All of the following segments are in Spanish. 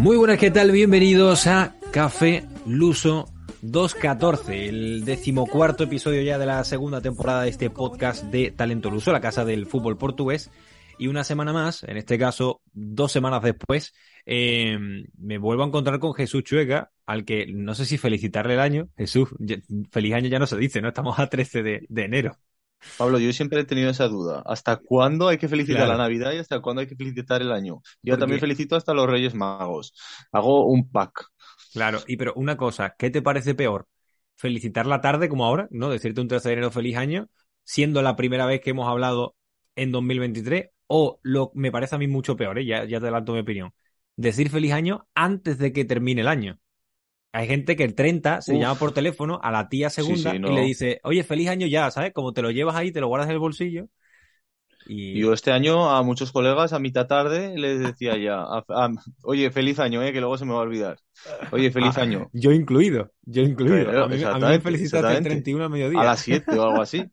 Muy buenas, ¿qué tal? Bienvenidos a Café Luso 214, el decimocuarto episodio ya de la segunda temporada de este podcast de Talento Luso, la casa del fútbol portugués. Y una semana más, en este caso dos semanas después, eh, me vuelvo a encontrar con Jesús Chueca, al que no sé si felicitarle el año. Jesús, feliz año ya no se dice, ¿no? Estamos a 13 de, enero. Pablo, yo siempre he tenido esa duda. ¿Hasta cuándo hay que felicitar la Navidad y hasta cuándo hay que felicitar el año? Yo también felicito hasta los Reyes Magos. Hago un pack. Claro, y pero una cosa, ¿qué te parece peor? ¿Felicitar la tarde como ahora? ¿No? Decirte un 13 de enero feliz año, siendo la primera vez que hemos hablado en 2023, o lo me parece a mí mucho peor, ¿eh? ya, ya te adelanto mi opinión, decir feliz año antes de que termine el año. Hay gente que el 30 se llama por teléfono a la tía segunda y le dice, oye, feliz año ya, ¿sabes? Como te lo llevas ahí, te lo guardas en el bolsillo. Y... Yo este año a muchos colegas a mitad tarde les decía ya, oye, feliz año, eh, que luego se me va a olvidar. Oye, feliz ah, año. Yo incluido, yo incluido. a, mí, me felicitaste el 31 a mediodía. A las 7 o algo así.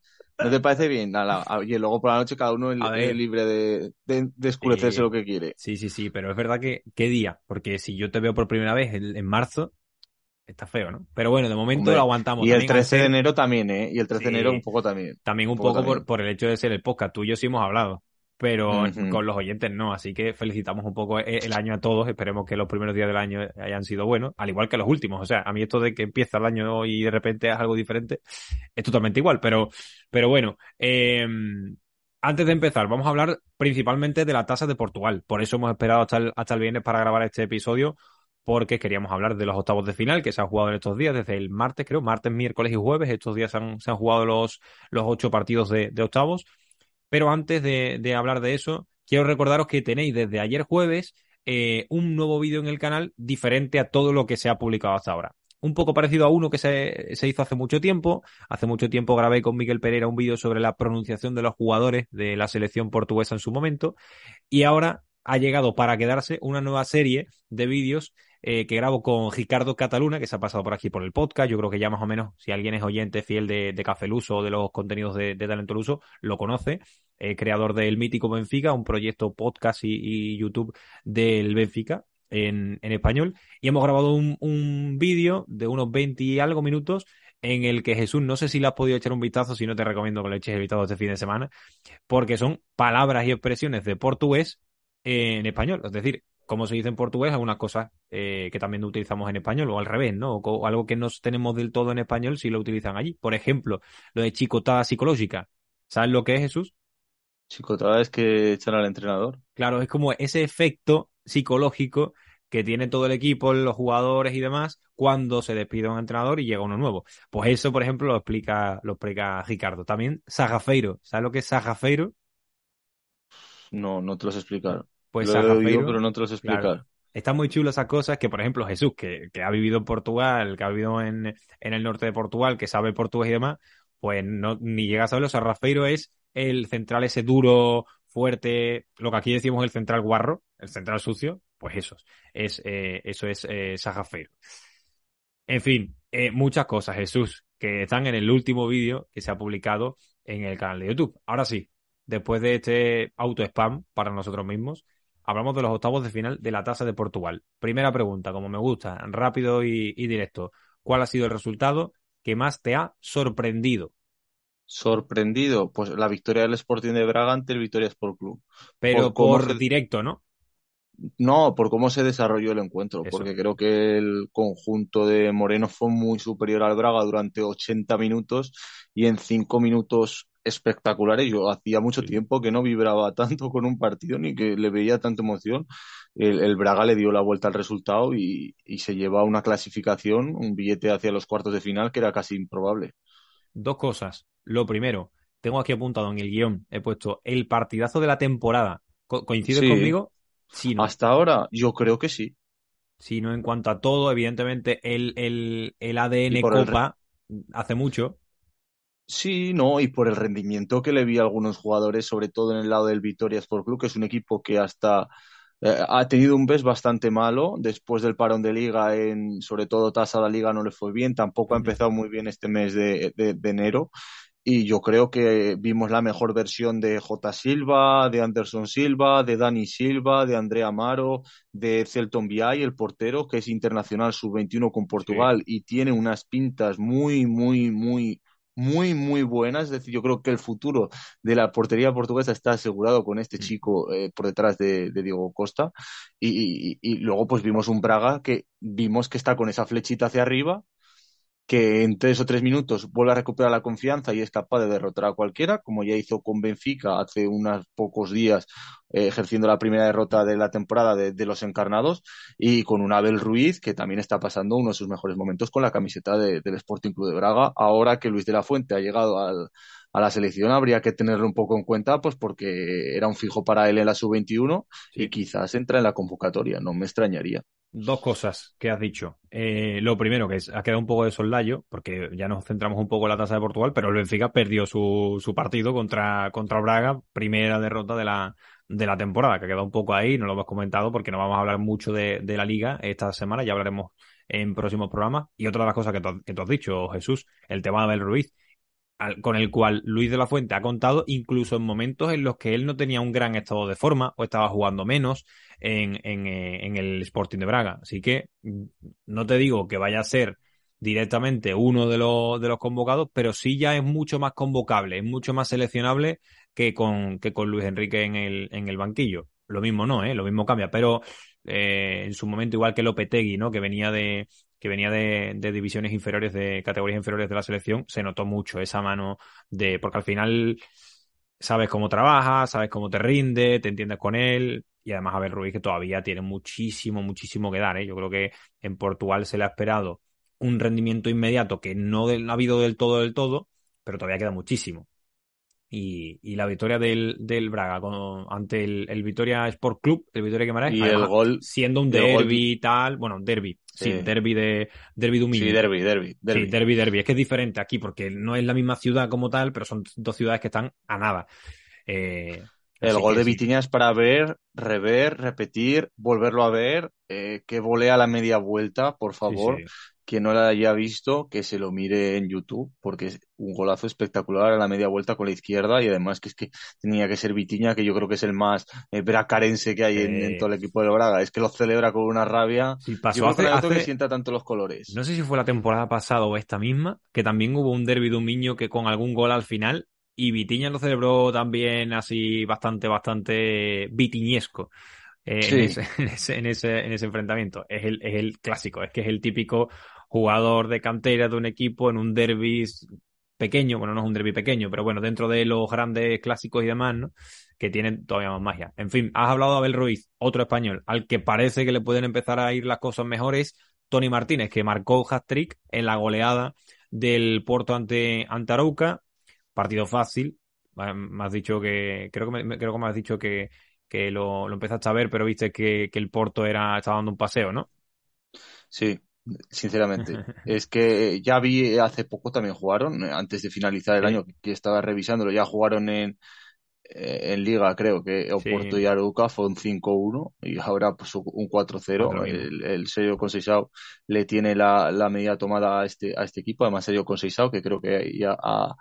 ¿No te parece bien? oye, luego por la noche cada uno es libre de, de, escurecerse lo que quiere. Sí, sí, sí, pero es verdad que, ¿qué día? Porque si yo te veo por primera vez en, marzo, está feo, ¿no? Pero bueno, de momento lo aguantamos. Y el 13 de enero también, ¿eh? Y el 13 de enero un poco también. También un, poco, Por, por, el hecho de ser el podcast. Tú y yo sí hemos hablado pero con los oyentes no. Así que felicitamos un poco e-, el año a todos. Esperemos que los primeros días del año hayan sido buenos, al igual que los últimos. O sea, a mí esto de que empieza el año y de repente es algo diferente es totalmente igual. Pero, pero bueno, em, antes de empezar, vamos a hablar principalmente de la tasa de Portugal. Por eso hemos esperado hasta el, hasta el viernes para grabar este episodio. Porque queríamos hablar de los octavos de final que se han jugado en estos días, desde el martes, creo, martes, miércoles y jueves. Estos días se han, jugado los, los ocho partidos de, de octavos. Pero antes de, hablar de eso, quiero recordaros que tenéis desde ayer jueves eh, un nuevo vídeo en el canal diferente a todo lo que se ha publicado hasta ahora. Un poco parecido a uno que se, se hizo hace mucho tiempo. Hace mucho tiempo grabé con Miguel Pereira un vídeo sobre la pronunciación de los jugadores de la selección portuguesa en su momento. Y ahora ha llegado para quedarse una nueva serie de vídeos eh, que grabo con Ricardo Cataluna, que se ha pasado por aquí por el podcast. Yo creo que ya más o menos, si alguien es oyente fiel de, de Café Luso o de los contenidos de, de Talento Luso, lo conoce. Eh, creador del mítico Benfica, un proyecto podcast y, YouTube del Benfica en, en, español. Y hemos grabado un, un vídeo de unos 20 y algo minutos en el que Jesús, no sé si le has podido echar un vistazo, si no te recomiendo que le eches el vistazo este fin de semana, porque son palabras y expresiones de portugués en español. Es decir, como se dice en portugués, algunas cosas eh, que también utilizamos en español, o al revés, ¿no? O, algo que no tenemos del todo en español si lo utilizan allí. Por ejemplo, lo de chicotada psicológica. ¿Sabes lo que es, Jesús? Chicotada es que echan al entrenador. Claro, es como ese efecto psicológico que tiene todo el equipo, los jugadores y demás, cuando se despide un entrenador y llega uno nuevo. Pues eso, por ejemplo, lo explica, lo explica Ricardo. También Sagafeiro. ¿Sabes lo que es Sagafeiro? No, no te lo sé explicar. Pues lo pero no te lo sé explicar. Está muy chulo esas cosas que, por ejemplo, Jesús, que, que, ha vivido en Portugal, que ha vivido en, en el norte de Portugal, que sabe portugués y demás, pues no, ni llega a saberlo. Sagafeiro es el central ese duro, fuerte, lo que aquí decimos el central guarro, el central sucio, pues eso es, eh, eso es eh, En fin, eh, muchas cosas, Jesús, que están en el último vídeo que se ha publicado en el canal de YouTube. Ahora sí, después de este auto spam para nosotros mismos, hablamos de los octavos de final de la tasa de Portugal. Primera pregunta, como me gusta, rápido y, y directo. ¿Cuál ha sido el resultado que más te ha sorprendido? sorprendido, pues la victoria del Sporting de Braga ante el Victoria Sport Club. Pero por, directo, ¿no? No, por cómo se desarrolló el encuentro, porque creo que el conjunto de Moreno fue muy superior al Braga durante 80 minutos y en 5 minutos espectaculares. Yo hacía mucho tiempo que no vibraba tanto con un partido ni que le veía tanta emoción. El, Braga le dio la vuelta al resultado y, y se lleva una clasificación, un billete hacia los cuartos de final que era casi improbable. dos cosas. Lo primero, tengo aquí apuntado en el guion, he puesto el partidazo de la temporada. ¿Coincides conmigo? Sí, Hasta ahora, yo creo que sí. Sí, no en cuanto a todo, evidentemente el, el, el ADN Copa hace mucho. Sí, no, y por el rendimiento que le vi a algunos jugadores, sobre todo en el lado del Vitoria Sport Club, que es un equipo que hasta eh, ha tenido un mes bastante malo después del parón de liga, en, sobre todo tasa la liga no le fue bien, tampoco ha empezado muy bien este mes de, de, enero y yo creo que vimos la mejor versión de J. Silva, de Anderson Silva, de Dani Silva, de Andrea Amaro, de Celton Viay, el portero, que es internacional sub-21 con Portugal y tiene unas pintas muy, muy, muy muy, muy buenas. Es decir, yo creo que el futuro de la portería portuguesa está asegurado con este mm. chico eh, por detrás de, Diego Costa. Y, y, luego, pues vimos un Braga que vimos que está con esa flechita hacia arriba, que en tres o tres minutos vuelve a recuperar la confianza y es capaz de derrotar a cualquiera, como ya hizo con Benfica hace unos pocos días, eh, ejerciendo la primera derrota de la temporada de, los encarnados, y con un Abel Ruiz, que también está pasando uno de sus mejores momentos con la camiseta del Sporting Club de Braga. Ahora que Luis de la Fuente ha llegado al, a la selección habría que tenerlo un poco en cuenta, pues porque era un fijo para él en la sub-21 y quizás entra en la convocatoria, no me extrañaría dos cosas que has dicho. Eh, lo primero, que ha quedado un poco de sollayo, porque ya nos centramos un poco en la tasa de Portugal, pero el Benfica perdió su, su partido contra, contra Braga, primera derrota de la, de la temporada, que ha quedado un poco ahí, no lo hemos comentado porque no vamos a hablar mucho de, de la liga esta semana, ya hablaremos en próximos programas. Y otra de las cosas que tú has dicho, Jesús, el tema de Abel Ruiz con el cual Luis de la Fuente ha contado, incluso en momentos en los que él no tenía un gran estado de forma o estaba jugando menos en, en, eh, en el Sporting de Braga. Así que mm, no te digo que vaya a ser directamente uno de los, de los convocados, pero sí ya es mucho más convocable, es mucho más seleccionable que con, que con Luis Enrique en el, en el banquillo. Lo mismo no, ¿eh? lo mismo cambia, pero eh, en su momento igual que Lopetegui, ¿no? que venía de, que venía de, divisiones inferiores, de categorías inferiores de la selección, se notó mucho esa mano de, porque al final sabes cómo trabaja, sabes cómo te rinde, te entiendes con él, y además a ver Ruiz que todavía tiene muchísimo, muchísimo que dar, ¿eh? Yo creo que en Portugal se le ha esperado un rendimiento inmediato que no ha habido del todo, del todo, pero todavía queda muchísimo y, y la victoria del, del Braga con, ante el, el, Vitoria Sport Club, el Vitoria Guimarães, y el gol siendo un derby y tal, bueno, derby, sí, derby de derby de Sí, derby, derby, derby. Sí, derby, derby. Es que es diferente aquí porque no es la misma ciudad como tal, pero son dos ciudades que están a nada. Eh, el gol de Vitiña es para ver, rever, repetir, volverlo a ver, eh, que volea la media vuelta, por favor quien no la haya visto, que se lo mire en YouTube, porque es un golazo espectacular a la media vuelta con la izquierda y además que es que tenía que ser Vitiña, que yo creo que es el más eh, bracarense que hay en, todo el equipo de Braga. Es que lo celebra con una rabia. Sí, pasó hace, que sienta tanto los colores. No sé si fue la temporada pasada o esta misma, que también hubo un derbi de un niño que con algún gol al final y Vitiña lo celebró también así bastante, bastante vitiñesco. Eh, en, ese, en, ese, en, ese, enfrentamiento. Es el, es el clásico, es que es el típico jugador de cantera de un equipo en un derby pequeño, bueno, no es un derby pequeño, pero bueno, dentro de los grandes clásicos y demás, ¿no? Que tienen todavía más magia. En fin, has hablado Abel Ruiz, otro español, al que parece que le pueden empezar a ir las cosas mejores, Tony Martínez, que marcó hat-trick en la goleada del Porto ante, ante Arauca, partido fácil, me has dicho que, creo que me, creo que me has dicho que, que lo, lo empezaste a ver, pero viste que, que el Porto era, estaba dando un paseo, ¿no? Sí, sinceramente. es que ya vi hace poco también jugaron, antes de finalizar el año que estaba revisándolo, ya jugaron en, eh, en Liga, creo que Oporto y Aruca fue un 5-1 y ahora pues un 4-0. El, el Sergio Conceição le tiene la, la medida tomada a este, a este equipo, además Sergio Conceição, que creo que ya ha,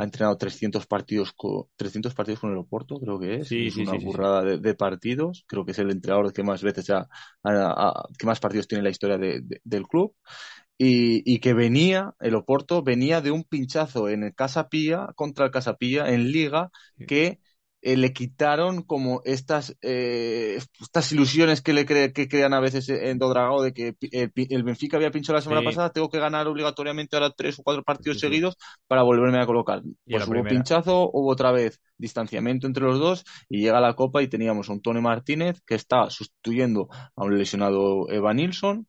ha entrenado 300 partidos con 300 partidos con el Oporto, creo que es. es una burrada de, partidos. Creo que es el entrenador que más veces ha, que más partidos tiene en la historia del club. Y, y, que venía, el Oporto venía de un pinchazo en el Casapía contra el Casapía en Liga que eh, le quitaron como estas eh, estas ilusiones que le que crean a veces en Dodragao de que el, Benfica había pinchado la semana pasada, tengo que ganar obligatoriamente ahora tres o cuatro partidos seguidos para volverme a colocar. Pues hubo pinchazo, hubo otra vez distanciamiento entre los dos y llega la Copa y teníamos a un Tony Martínez que está sustituyendo a un lesionado Eva Nilsson,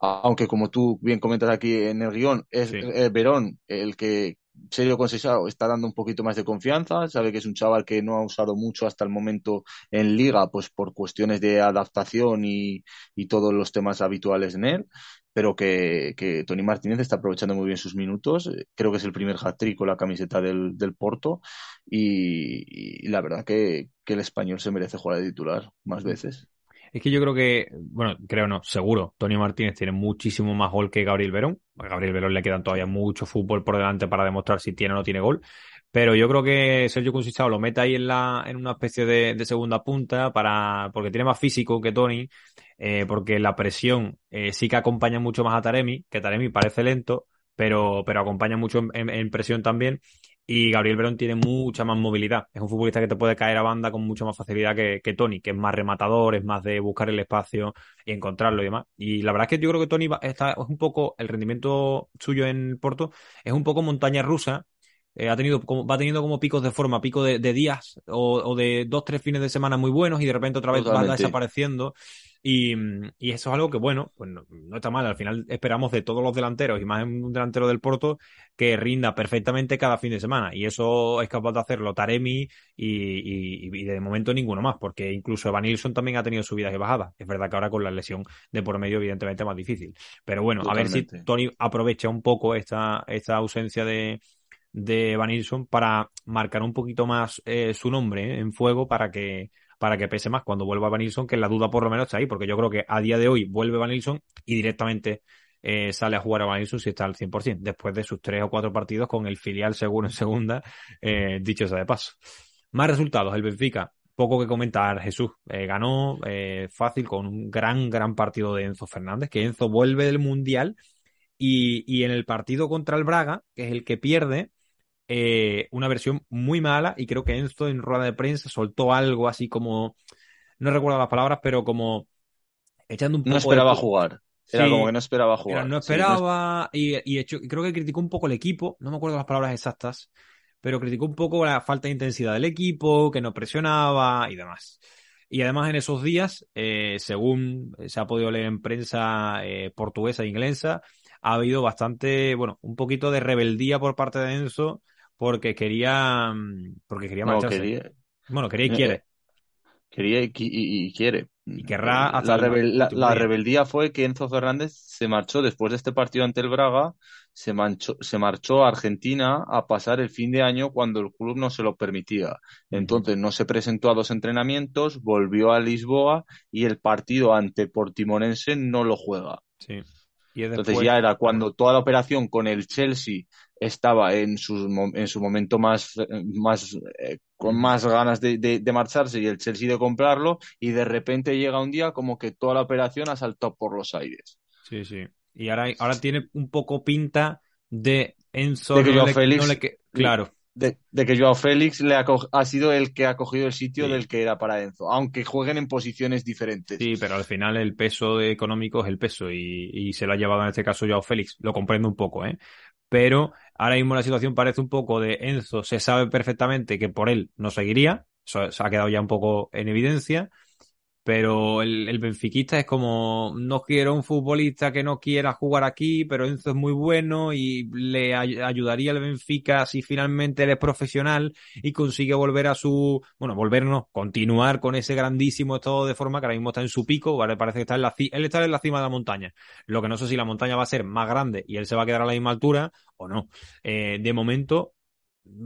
aunque como tú bien comentas aquí en el guion, es eh, Verón el que Sergio Conceição está dando un poquito más de confianza, sabe que es un chaval que no ha usado mucho hasta el momento en liga, pues por cuestiones de adaptación y, y todos los temas habituales en él, pero que, que, Tony Martínez está aprovechando muy bien sus minutos. Creo que es el primer hat-trick con la camiseta del, del Porto y, y, la verdad que, que el español se merece jugar de titular más veces. Es que yo creo que, bueno, creo no, seguro, Tony Martínez tiene muchísimo más gol que Gabriel Verón. A Gabriel Verón le quedan todavía mucho fútbol por delante para demostrar si tiene o no tiene gol. Pero yo creo que Sergio Conceição lo mete ahí en la, en una especie de, segunda punta para, porque tiene más físico que Tony, eh, porque la presión eh, sí que acompaña mucho más a Taremi, que Taremi parece lento, pero, pero acompaña mucho en presión también. Y Gabriel Verón tiene mucha más movilidad. Es un futbolista que te puede caer a banda con mucha más facilidad que, que, Tony, que es más rematador, es más de buscar el espacio y encontrarlo y demás. Y la verdad es que yo creo que Tony está, es un poco, el rendimiento suyo en Porto es un poco montaña rusa. Eh, ha tenido como, va teniendo como picos de forma, pico de, de días o, o, de dos, tres fines de semana muy buenos y de repente otra vez Totalmente. va desapareciendo. Y, y, eso es algo que, bueno, pues no, no, está mal. Al final esperamos de todos los delanteros, y más en un delantero del Porto, que rinda perfectamente cada fin de semana. Y eso es capaz de hacerlo Taremi y, y, y de momento ninguno más, porque incluso Evan Nilsson también ha tenido subidas y bajadas. Es verdad que ahora con la lesión de por medio, evidentemente, es más difícil. Pero bueno, Totalmente. a ver si Tony aprovecha un poco esta, esta ausencia de, de Van Nilsson para marcar un poquito más eh, su nombre ¿eh? en fuego para que para que pese más cuando vuelva Van Nilsson, que la duda por lo menos está ahí, porque yo creo que a día de hoy vuelve Van Nilsson y directamente eh, sale a jugar a Van Nilsson si está al 100%, después de sus tres o cuatro partidos con el filial seguro en segunda, eh, dicho sea de paso. Más resultados, el Benfica, poco que comentar, Jesús, eh, ganó eh, fácil con un gran, gran partido de Enzo Fernández, que Enzo vuelve del Mundial y, y en el partido contra el Braga, que es el que pierde, eh, una versión muy mala y creo que Enzo en rueda de prensa soltó algo así como, no recuerdo las palabras, pero como echando un poco... No esperaba de... jugar. Era sí, como que no esperaba jugar. Era, no esperaba sí, no... y, y hecho, creo que criticó un poco el equipo, no me acuerdo las palabras exactas, pero criticó un poco la falta de intensidad del equipo, que no presionaba y demás. Y además en esos días, eh, según se ha podido leer en prensa eh, portuguesa e inglesa, ha habido bastante, bueno, un poquito de rebeldía por parte de Enzo porque quería mm, porque quería marcharse. No, quería... Bueno, quería y quiere. Quería y, y, y quiere. Y querrá hasta la, rebel, la, la, rebeldía fue que Enzo Fernández se marchó después de este partido ante el Braga, se, manchó, se marchó a Argentina a pasar el fin de año cuando el club no se lo permitía. Entonces no se presentó a dos entrenamientos, volvió a Lisboa y el partido ante Portimonense no lo juega. Sí. Y después... Entonces ya era cuando toda la operación con el Chelsea estaba en su, en su momento más, más eh, con más ganas de, de, de, marcharse y el Chelsea de comprarlo y de repente llega un día como que toda la operación ha saltado por los aires. Sí, sí. Y ahora, ahora tiene un poco pinta de Enzo. De que no le, Félix, no le que, claro. De, de, que Joao Félix le ha, ha, sido el que ha cogido el sitio sí. del que era para Enzo, aunque jueguen en posiciones diferentes. Sí, pero al final el peso económico es el peso y, y se lo ha llevado en este caso Joao Félix. Lo comprendo un poco, ¿eh? pero ahora mismo la situación parece un poco de Enzo, se sabe perfectamente que por él no seguiría, eso se ha quedado ya un poco en evidencia, pero el, el benfiquista es como, no quiero un futbolista que no quiera jugar aquí, pero Enzo es muy bueno y le ay ayudaría al Benfica si finalmente él es profesional y consigue volver a su, bueno, volvernos, continuar con ese grandísimo estado de forma que ahora mismo está en su pico, ¿vale? parece que está en la, él está en la cima de la montaña. Lo que no sé si la montaña va a ser más grande y él se va a quedar a la misma altura o no. Eh, de momento,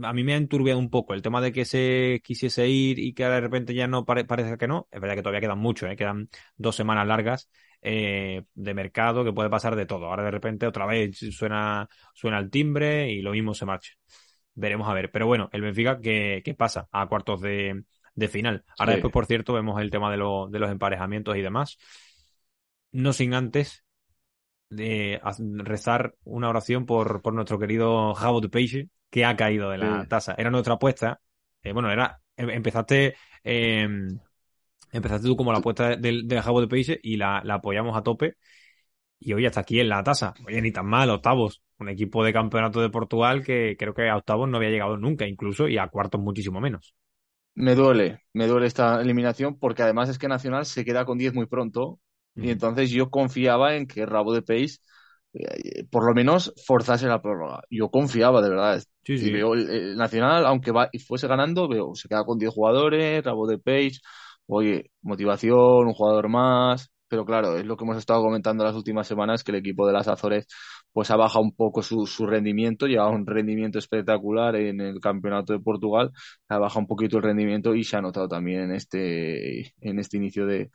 a mí me ha enturbiado un poco el tema de que se quisiese ir y que de repente ya no pare, parece que no. Es verdad que todavía quedan mucho, ¿eh? quedan dos semanas largas eh, de mercado que puede pasar de todo. Ahora de repente otra vez suena, suena el timbre y lo mismo se marcha. Veremos a ver. Pero bueno, el Benfica que, que pasa a cuartos de, de final. Ahora sí. después, por cierto, vemos el tema de, lo, de los emparejamientos y demás. No sin antes de rezar una oración por, por nuestro querido Jabo de Peixe, que ha caído de la sí. tasa. Era nuestra apuesta. Eh, bueno, era. Em, empezaste. Eh, empezaste tú como la apuesta del, del Jabo de Peixe y la, la, apoyamos a tope. Y hoy hasta aquí en la tasa. Oye, ni tan mal, octavos. Un equipo de campeonato de Portugal que creo que a octavos no había llegado nunca, incluso, y a cuartos muchísimo menos. Me duele, me duele esta eliminación porque además es que Nacional se queda con 10 muy pronto y entonces yo confiaba en que Rabo de Pace eh, por lo menos forzase la prórroga. Yo confiaba, de verdad. Y veo el, Nacional, aunque va, y fuese ganando, veo, se queda con 10 jugadores, rabo de Page, oye, motivación, un jugador más. Pero claro, es lo que hemos estado comentando las últimas semanas, que el equipo de las Azores pues ha bajado un poco su, su rendimiento, lleva un rendimiento espectacular en el campeonato de Portugal, ha bajado un poquito el rendimiento y se ha notado también en este, en este inicio de,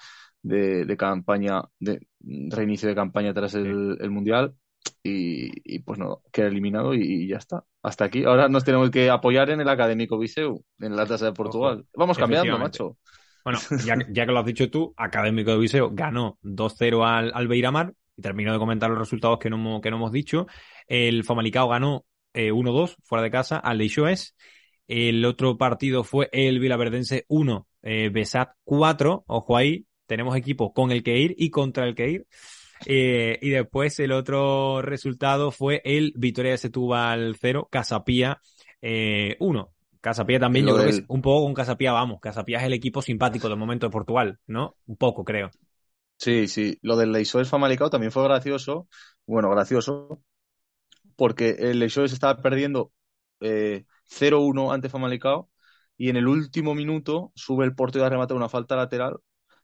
de, campaña, de reinicio de campaña tras el, Mundial. Y, pues no, queda eliminado y, ya está. Hasta aquí. Ahora nos tenemos que apoyar en el Académico Viseu, en la tasa de Portugal. Vamos cambiando, macho. Bueno, ya, ya, que lo has dicho tú, Académico de Viseu ganó 2-0 al, al Beiramar y termino de comentar los resultados que no, que no hemos dicho. El Famalicao ganó 1-2 eh, fuera de casa al Leixoes. El otro partido fue el Vilaverdense 1, eh, Besat 4. Ojo ahí, tenemos equipo con el que ir y contra el que ir. Eh, y después el otro resultado fue el Victoria de Setúbal 0, Casapía 1. Casapía también, yo creo que es un poco con Casapía vamos. Casapía es el equipo simpático del momento de Portugal, ¿no? Un poco, creo. Sí, sí. Lo del Leixoes Famalicao también fue gracioso. Bueno, gracioso. Porque el Leixoes estaba perdiendo eh, 0-1 ante Famalicao y en el último minuto sube el portero y remata una falta lateral.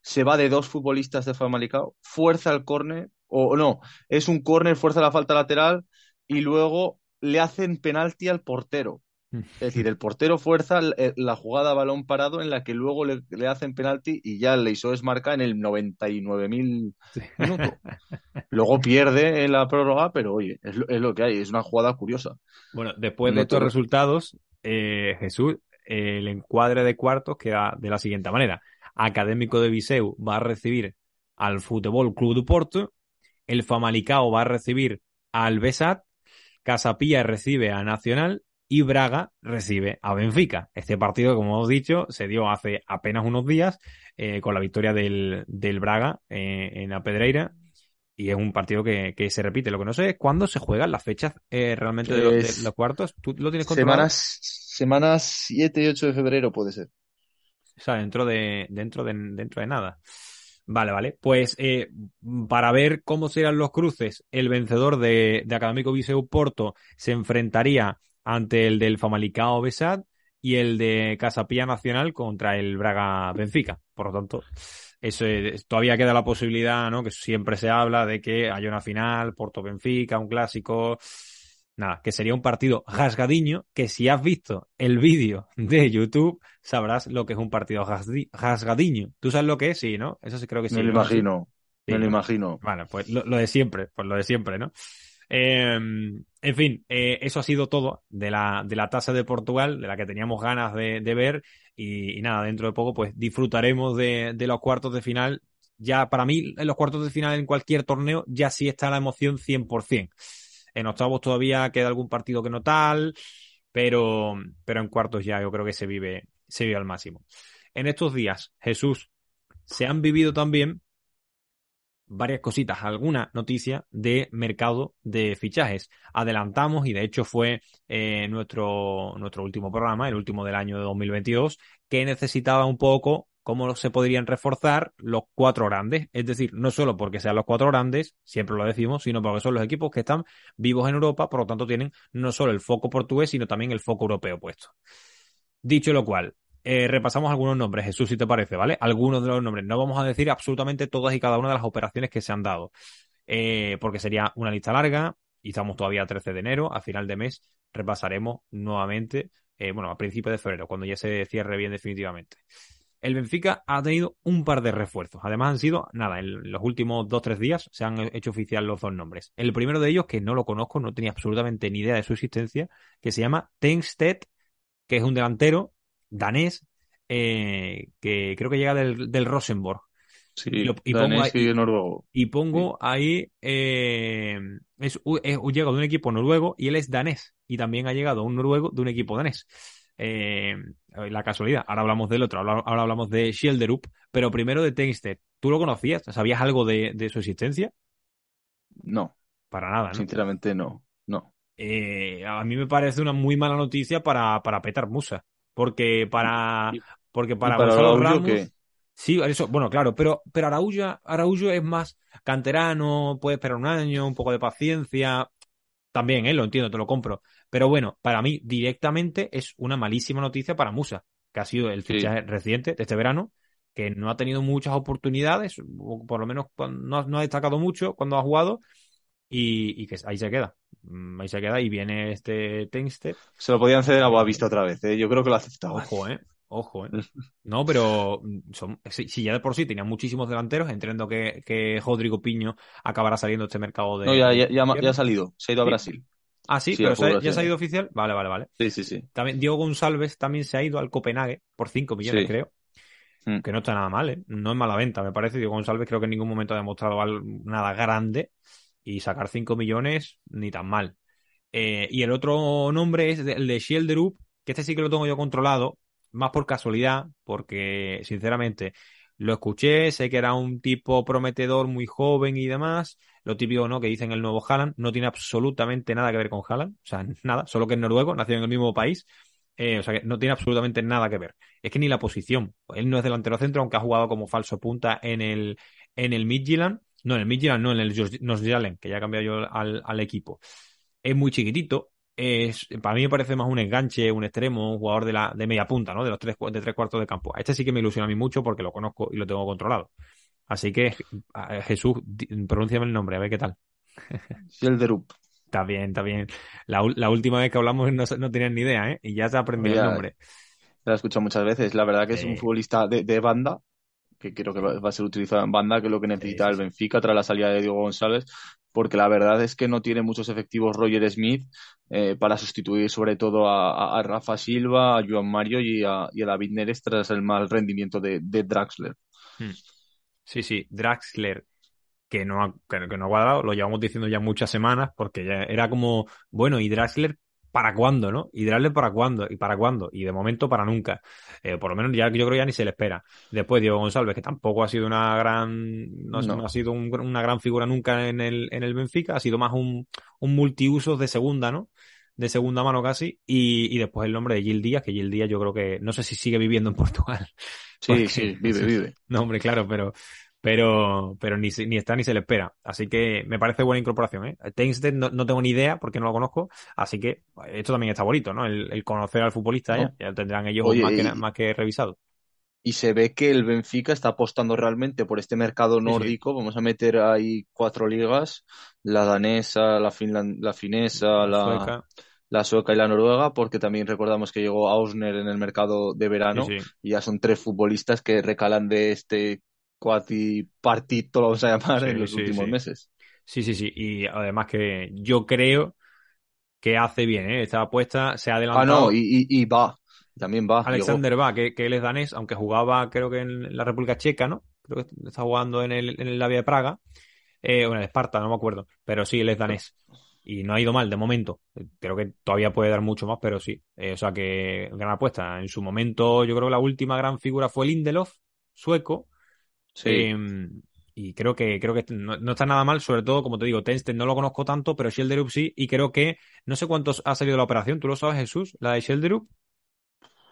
Se va de dos futbolistas de Famalicao, fuerza el córner, o no, es un córner, fuerza la falta lateral y luego le hacen penalti al portero. Es decir, el portero fuerza eh, la jugada a balón parado en la que luego le, hacen penalti y ya le hizo marca en el 99.000 minutos. Luego pierde en la prórroga, pero oye, es lo, que hay, es una jugada curiosa. Bueno, después de estos resultados, eh, Jesús, el encuadre de cuartos queda de la siguiente manera. Académico de Viseu va a recibir al Fútbol Club de Porto, el Famalicao va a recibir al Besat, Casapía recibe a Nacional y Braga recibe a Benfica. Este partido, como hemos dicho, se dio hace apenas unos días eh, con la victoria del, del Braga eh, en la Pedreira. Y es un partido que, que, se repite. Lo que no sé es cuándo se juegan las fechas eh, realmente de, los, cuartos. ¿Tú lo tienes controlado? Semanas, semanas 7 y 8 de febrero puede ser. O sea, dentro de, dentro de, dentro de nada. Vale, vale. Pues para ver cómo serán los cruces, el vencedor de, de Académico Viseu Porto se enfrentaría ante el del Famalicao Besat y el de Casapía Nacional contra el Braga Benfica. Por lo tanto, eso todavía queda la posibilidad, ¿no? Que siempre se habla de que haya una final, Porto Benfica, un clásico. Nada, que sería un partido rasgadiño, que si has visto el vídeo de YouTube, sabrás lo que es un partido rasgadiño. ¿Tú sabes lo que es? Sí, ¿no? Eso sí creo que sí. Me lo imagino, me lo imagino. Bueno, pues lo, lo, de siempre, pues lo de siempre, ¿no? Eh, en fin, eh, eso ha sido todo de la, de la tasa de Portugal, de la que teníamos ganas de, ver. Y, nada, dentro de poco, pues disfrutaremos de, de, los cuartos de final. Ya para mí, en los cuartos de final en cualquier torneo, ya sí está la emoción 100%. En octavos todavía queda algún partido que no tal, pero, pero en cuartos ya yo creo que se vive, se vive al máximo. En estos días, Jesús, se han vivido también varias cositas, alguna noticia de mercado de fichajes. Adelantamos y de hecho fue eh, nuestro, nuestro último programa, el último del año de 2022, que necesitaba un poco cómo se podrían reforzar los cuatro grandes. Es decir, no solo porque sean los cuatro grandes, siempre lo decimos, sino porque son los equipos que están vivos en Europa, por lo tanto tienen no solo el foco portugués, sino también el foco europeo puesto. Dicho lo cual, eh, repasamos algunos nombres, Jesús, si te parece, ¿vale? Algunos de los nombres. No vamos a decir absolutamente todas y cada una de las operaciones que se han dado, eh, porque sería una lista larga y estamos todavía a 13 de enero. A final de mes repasaremos nuevamente, eh, bueno, a principios de febrero, cuando ya se cierre bien definitivamente. El Benfica ha tenido un par de refuerzos. Además han sido, nada, en los últimos dos o tres días se han hecho oficial los dos nombres. El primero de ellos, que no lo conozco, no tenía absolutamente ni idea de su existencia, que se llama Tengsted, que es un delantero danés, eh, que creo que llega del, del Rosenborg. Sí, y, pongo ahí, y noruego. Y pongo ahí, eh, es, llega de un equipo noruego y él es danés. Y también ha llegado un noruego de un equipo danés. Eh, la casualidad. Ahora hablamos del otro, ahora, hablamos de Schilderup, pero primero de Tengsted. ¿Tú lo conocías? ¿Sabías algo de, de, su existencia? No. Para nada, ¿no? Sinceramente no, no. a mí me parece una muy mala noticia para, para Petar Musa. Porque para, porque para, Gonzalo Ramos. Sí, eso, bueno, claro, pero, pero Araújo, es más canterano, puede esperar un año, un poco de paciencia. También, ¿eh? Lo entiendo, te lo compro. Pero bueno, para mí directamente es una malísima noticia para Musa, que ha sido el fichaje reciente de este verano, que no ha tenido muchas oportunidades, o por lo menos no, ha destacado mucho cuando ha jugado, y, que ahí se queda. Mm, ahí se queda y viene este Tengsted. Se lo podían ceder a Boavista otra vez, ¿eh? yo creo que lo ha aceptado. Ojo, ¿eh? Ojo, ¿eh? No, pero son, si, ya de por sí tenían muchísimos delanteros, entiendo que, que Rodrigo Piño acabará saliendo este mercado de. No, ya, ya, ya, ha salido, se ha ido a Brasil. Ah, sí, pero ya se ha ido oficial. Vale, vale, vale. Sí, sí, sí. También Diego González también se ha ido al Copenhague por 5 millones, creo. Mm. Que no está nada mal, ¿eh? No es mala venta, me parece. Diego González creo que en ningún momento ha demostrado nada grande. Y sacar 5 millones, ni tan mal. Eh, y el otro nombre es el de Shielderup, que este sí que lo tengo yo controlado, más por casualidad, porque sinceramente lo escuché, sé que era un tipo prometedor, muy joven y demás. Lo típico, ¿no? Que dicen el nuevo Haaland. No tiene absolutamente nada que ver con Haaland. O sea, nada. Solo que es noruego, nació en el mismo país. Eh, o sea, que no tiene absolutamente nada que ver. Es que ni la posición. Él no es delantero centro, aunque ha jugado como falso punta en el, en el Midtjylland. No, en el Midtjylland, no, en el Nordsjælland, que ya ha cambiado yo al, al equipo. Es muy chiquitito, es, para mí me parece más un enganche, un extremo, un jugador de, la, de media punta, ¿no? De los tres, de tres cuartos de campo. Este sí que me ilusiona a mí mucho porque lo conozco y lo tengo controlado. Así que, Jesús, pronúnciame el nombre, a ver qué tal. Silderup. Está bien, está bien. La, última vez que hablamos no, no tenías ni idea, ¿eh? Y ya se ha aprendido el nombre. Lo he escuchado muchas veces. La verdad que es un futbolista de, de banda, que creo que va, a ser utilizado en banda, que es lo que necesita el Benfica tras la salida de Diego González, porque la verdad es que no tiene muchos efectivos Roger Smith eh, para sustituir sobre todo a, Rafa Silva, a Joan Mario y a, David Neres tras el mal rendimiento de, Draxler. Hmm. Sí, sí, Draxler, que no, ha, que, no ha guardado, lo llevamos diciendo ya muchas semanas, porque ya era como, bueno, y Draxler ¿para cuándo, no? Y Draxler para cuándo, y para cuándo, y de momento para nunca. Eh, por lo menos ya yo creo ya ni se le espera. Después Diego González, que tampoco ha sido una gran, no, ha sido una gran figura nunca en el, en el Benfica, ha sido más un, un multiusos de segunda, ¿no? De segunda mano casi, y, y después el nombre de Gil Díaz, que Gil Díaz yo creo que, no sé si sigue viviendo en Portugal. Sí, sí, vive, vive. No, hombre, claro, pero, pero, pero ni, ni está ni se le espera. Así que me parece buena incorporación. ¿eh? no, tengo ni idea porque no lo conozco, así que esto también está bonito, ¿no? El, conocer al futbolista ya, ya tendrán ellos más, que, más que revisado. Y se ve que el Benfica está apostando realmente por este mercado nórdico. Vamos a meter ahí cuatro ligas, la danesa, la, la finesa, la, sueca. la sueca y la noruega, porque también recordamos que llegó Ausner en el mercado de verano y ya son tres futbolistas que recalan de este cuatipartito, lo vamos a llamar, en los últimos meses. Sí, sí, sí. Y además que yo creo que hace bien, ¿eh? Esta apuesta se ha adelantado. Ah, no, y, va. También va. Alexander va, que, él es danés, aunque jugaba creo que en la República Checa, ¿no? Creo que está jugando en el, en el Lavia de Praga. Eh, o en el Esparta, no me acuerdo. Pero sí, él es danés. Y no ha ido mal de momento. Creo que todavía puede dar mucho más, pero sí. Eh, o sea que gran apuesta. En su momento, yo creo que la última gran figura fue Lindelof, sueco, Em, y creo que creo que no, está nada mal, sobre todo, como te digo, Tencent no lo conozco tanto, pero Shelderup sí, y creo que no sé cuántos ha salido la operación, ¿tú lo sabes, Jesús? La de Shelderup.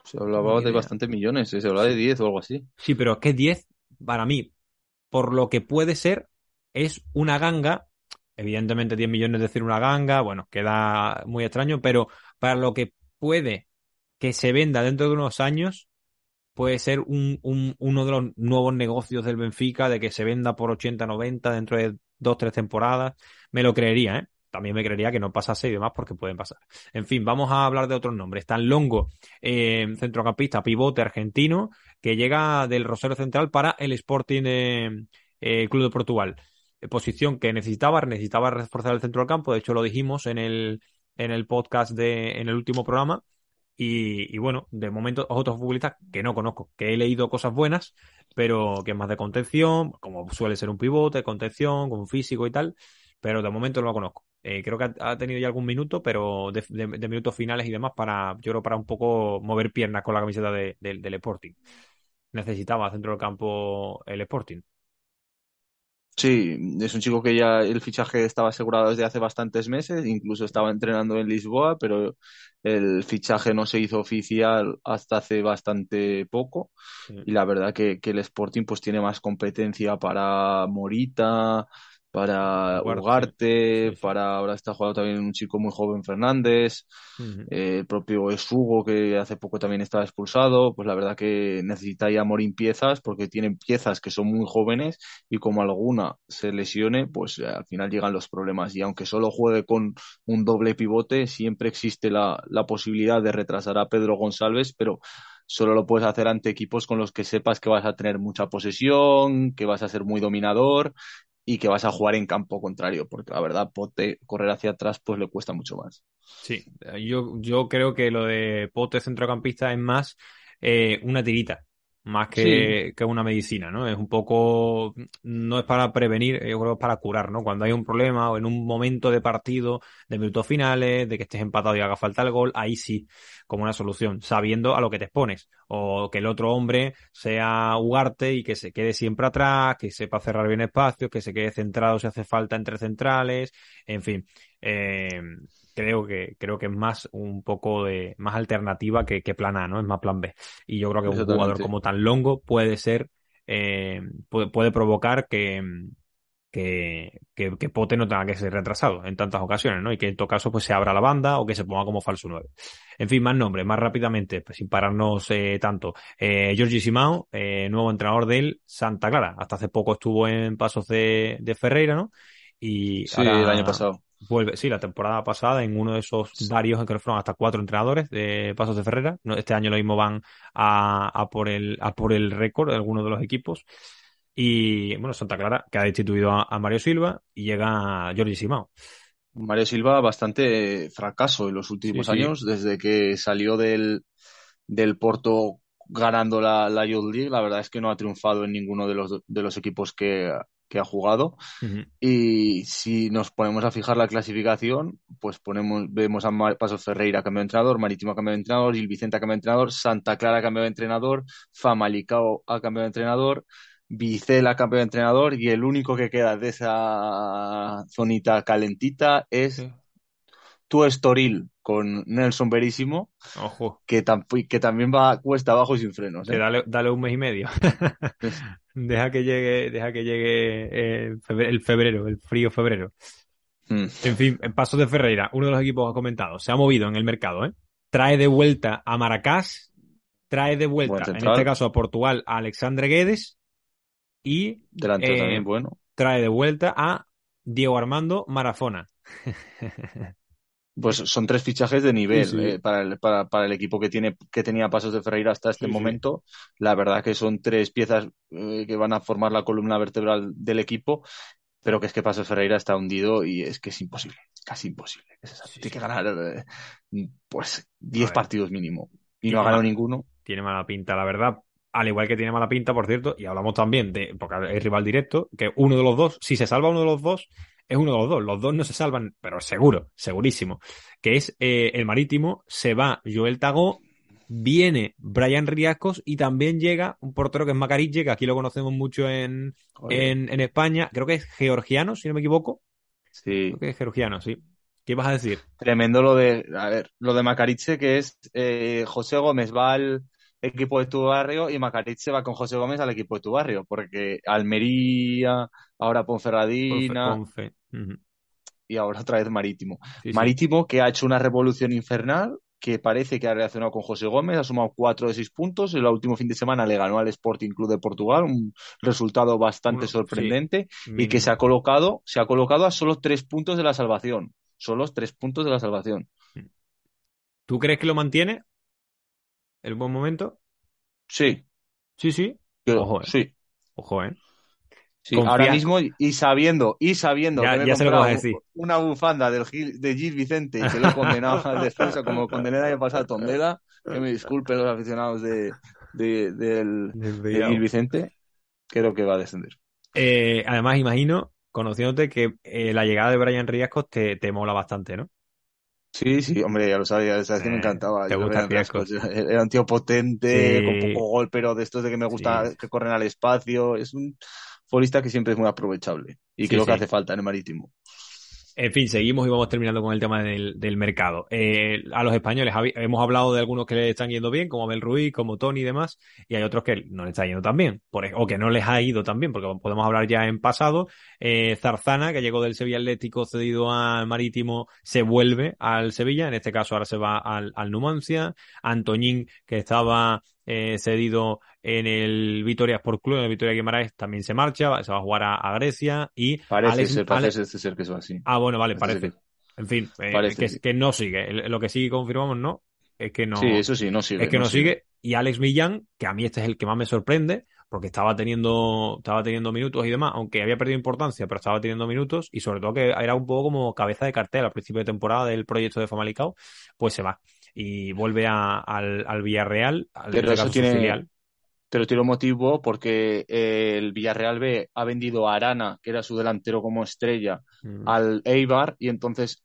Se hablaba de bastantes millones, se hablaba de 10 o algo así. Sí, pero es que 10, para mí, por lo que puede ser, es una ganga. Evidentemente 10 millones es decir una ganga, bueno, queda muy extraño, pero para lo que puede que se venda dentro de unos años, puede ser un, uno de los nuevos negocios del Benfica, de que se venda por 80-90 dentro de dos, tres temporadas. Me lo creería, ¿eh? También me creería que no pasase y demás porque pueden pasar. En fin, vamos a hablar de otros nombres. Tan Longo, eh, centrocampista, pivote argentino, que llega del Rosario Central para el Sporting eh, Club de Portugal. Eh, posición que necesitaba, necesitaba reforzar el centro del campo. De hecho, lo dijimos en el, en el podcast de, en el último programa y, bueno, de momento otros futbolistas que no conozco, que he leído cosas buenas, pero que es más de contención, como suele ser un pivote, contención, con físico y tal, pero de momento no lo conozco. Eh, creo que ha, tenido ya algún minuto, pero de, minutos finales y demás para, yo creo, para un poco mover piernas con la camiseta del Sporting. Necesitaba centro del campo el Sporting. Sí, es un chico que ya el fichaje estaba asegurado desde hace bastantes meses, incluso estaba entrenando en Lisboa, pero el fichaje no se hizo oficial hasta hace bastante poco. Y la verdad que, que el Sporting pues tiene más competencia para Morita, para Ugarte, para ahora está jugando también un chico muy joven Fernández, eh, el propio Esugo que hace poco también estaba expulsado, pues la verdad que necesita ya Morín piezas porque tienen piezas que son muy jóvenes y como alguna se lesione, pues eh, al final llegan los problemas. Y aunque solo juegue con un doble pivote, siempre existe la, la posibilidad de retrasar a Pedro González, pero solo lo puedes hacer ante equipos con los que sepas que vas a tener mucha posesión, que vas a ser muy dominador y que vas a jugar en campo contrario, porque la verdad, Pote correr hacia atrás pues le cuesta mucho más. Sí, yo, yo creo que lo de Pote centrocampista es más eh, una tirita más que, que, una medicina, ¿no? Es un poco, no es para prevenir, yo creo que es para curar, ¿no? Cuando hay un problema o en un momento de partido, de minutos finales, de que estés empatado y haga falta el gol, ahí sí, como una solución, sabiendo a lo que te expones. O que el otro hombre sea Ugarte y que se quede siempre atrás, que sepa cerrar bien espacios, que se quede centrado si hace falta entre centrales, en fin. Eh, creo que, creo que es más un poco de, más alternativa que, que plan A, ¿no? Es más plan B. Y yo creo que un jugador como tan longo puede ser, eh, puede, puede, provocar que, que, que, Pote no tenga que ser retrasado en tantas ocasiones, ¿no? Y que en todo caso pues se abra la banda o que se ponga como falso 9. En fin, más nombres, más rápidamente, pues, sin pararnos eh, tanto. Eh, Giorgi Simao, eh, nuevo entrenador del Santa Clara. Hasta hace poco estuvo en pasos de, de Ferreira, ¿no? Y sí, el año pasado vuelve, sí, la temporada pasada en uno de esos varios en que fueron hasta cuatro entrenadores de Pasos de Ferrera. Este año lo mismo van a, a por el, a por el récord de algunos de los equipos. Y bueno, Santa Clara, que ha destituido a, Mario Silva y llega Jordi Simao. Mario Silva bastante fracaso en los últimos años, desde que salió del, del Porto ganando la, la Youth League. La verdad es que no ha triunfado en ninguno de los, de los equipos que, que ha jugado. Y si nos ponemos a fijar la clasificación, pues ponemos, vemos a Paso Ferreira cambio de entrenador, Marítimo cambio de entrenador, Gil Vicente ha cambiado de entrenador, Santa Clara cambio de entrenador, Famalicao ha cambiado de entrenador, Vicela cambio de entrenador y el único que queda de esa zonita calentita es tu Estoril con Nelson Verísimo, Ojo. Que, que también va cuesta abajo y sin frenos. ¿eh? Dale, dale, un mes y medio. deja que llegue, deja que llegue eh, el febrero, el frío febrero. Hmm. En fin, en paso de Ferreira, uno de los equipos ha comentado, se ha movido en el mercado, ¿eh? Trae de vuelta a Maracás, trae de vuelta, en este caso a Portugal, a Alexandre Guedes y Delante también, bueno. trae de vuelta a Diego Armando Marafona. Pues son tres fichajes de nivel eh, para, el, para, para, el equipo que tiene que tenía Pasos de Ferreira hasta este momento. La verdad que son tres piezas eh, que van a formar la columna vertebral del equipo, pero que es que Pasos de Ferreira está hundido y es que es imposible, casi imposible. tiene que ganar eh, pues 10 partidos mínimo y no ha ganado ninguno. Tiene mala pinta, la verdad. Al igual que tiene mala pinta, por cierto, y hablamos también de, porque es rival directo, que uno de los dos, si se salva uno de los dos, es uno de los dos. Los dos no se salvan, pero seguro, segurísimo. Que es eh, el marítimo, se va Joel Tagó, viene Brian Riascos y también llega un portero que es Macarille, que aquí lo conocemos mucho en, en, España. Creo que es georgiano, si no me equivoco. Sí. Creo que es georgiano, sí. ¿Qué vas a decir? Tremendo lo de, a ver, lo de Macariche, que es eh, José Gómez va al equipo de tu barrio y Macariche va con José Gómez al equipo de tu barrio, porque Almería, ahora Ponferradina, Ponfe, y ahora otra vez Marítimo. Marítimo que ha hecho una revolución infernal, que parece que ha reaccionado con José Gómez, ha sumado cuatro de seis puntos, y el último fin de semana le ganó al Sporting Club de Portugal, un resultado bastante sorprendente, y que se ha colocado, se ha colocado a solo tres puntos de la salvación. Solo tres puntos de la salvación. ¿Tú crees que lo mantiene? ¿El buen momento? Sí. Sí, sí. Ojo, eh. Sí. Ojo, eh ahora mismo y sabiendo, y sabiendo que me he una bufanda del Gil, de Gil Vicente y que lo he condenado al descenso como condené el año pasado a Tondela, que me disculpen los aficionados de, de, del, Gil Vicente, creo que va a descender. Eh, además, imagino, conociéndote, que eh, la llegada de Brian Riascos te, te mola bastante, ¿no? Sí, sí, hombre, ya lo sabía, que me encantaba. Te gusta Era un tío potente, con poco gol, pero de estos de que me gusta que corren al espacio. Es un, futbolista que siempre es muy aprovechable y creo que hace falta en el marítimo. En fin, seguimos y vamos terminando con el tema del, del mercado. Eh, a los españoles hemos hablado de algunos que les están yendo bien, como Abel Ruiz, como Tony y demás, y hay otros que no les está yendo tan bien, por, o que no les ha ido tan bien, porque podemos hablar ya en pasado. Eh, Zarzana, que llegó del Sevilla Atlético cedido al Marítimo, se vuelve al Sevilla, en este caso ahora se va al, al Numancia. Antoñín, que estaba eh, cedido en el Vitoria Sport Club, en el Vitoria Guimaraes, también se marcha, se va a jugar a, Grecia y... Parece ser, parece ser que es así. Ah, bueno, vale, parece. En fin, eh, que, no sigue. Lo que sí confirmamos, ¿no? Es que no... Sí, eso sí, no sigue. Es que no, sigue. Y Alex Millán, que a mí este es el que más me sorprende, porque estaba teniendo, estaba teniendo minutos y demás, aunque había perdido importancia, pero estaba teniendo minutos y sobre todo que era un poco como cabeza de cartel al principio de temporada del proyecto de Famalicao, pues se va y vuelve al, al, Villarreal, al pero eso tiene, filial. Pero tiene motivo porque el Villarreal B ha vendido a Arana, que era su delantero como estrella, mm. al Eibar y entonces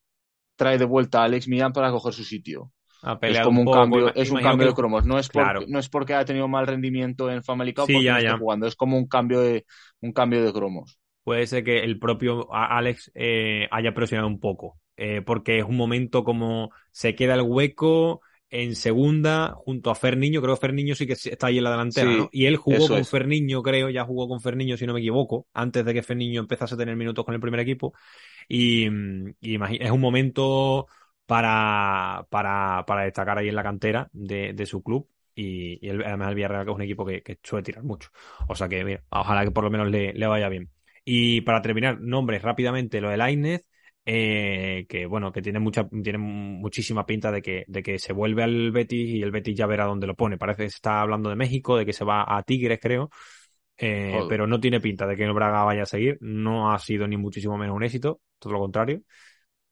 trae de vuelta a Alex Millán para coger su sitio. Es como un, cambio, es un cambio de cromos. No es, porque, no es porque haya tenido mal rendimiento en porque no está jugando. Es como un cambio de, un cambio de cromos. Puede ser que el propio Alex eh, haya presionado un poco. Eh, porque es un momento como se queda el hueco en segunda junto a Ferniño, creo que Ferniño sí que está ahí en la delantera, Y él jugó con Ferniño, creo, ya jugó con Ferniño si no me equivoco, antes de que Ferniño empezase a tener minutos con el primer equipo. Y, es un momento para, para, para, destacar ahí en la cantera de, de su club. Y, además el Villarreal que es un equipo que, que, suele tirar mucho. O sea que, mira, ojalá que por lo menos le, le vaya bien. Y para terminar, nombres rápidamente, lo de Lainez, eh, que bueno, que tiene mucha, tiene muchísima pinta de que, de que se vuelve al Betis y el Betis ya verá dónde lo pone. Parece que se está hablando de México, de que se va a Tigres, creo. Eh, pero no tiene pinta de que el Braga vaya a seguir. No ha sido ni muchísimo menos un éxito, todo lo contrario.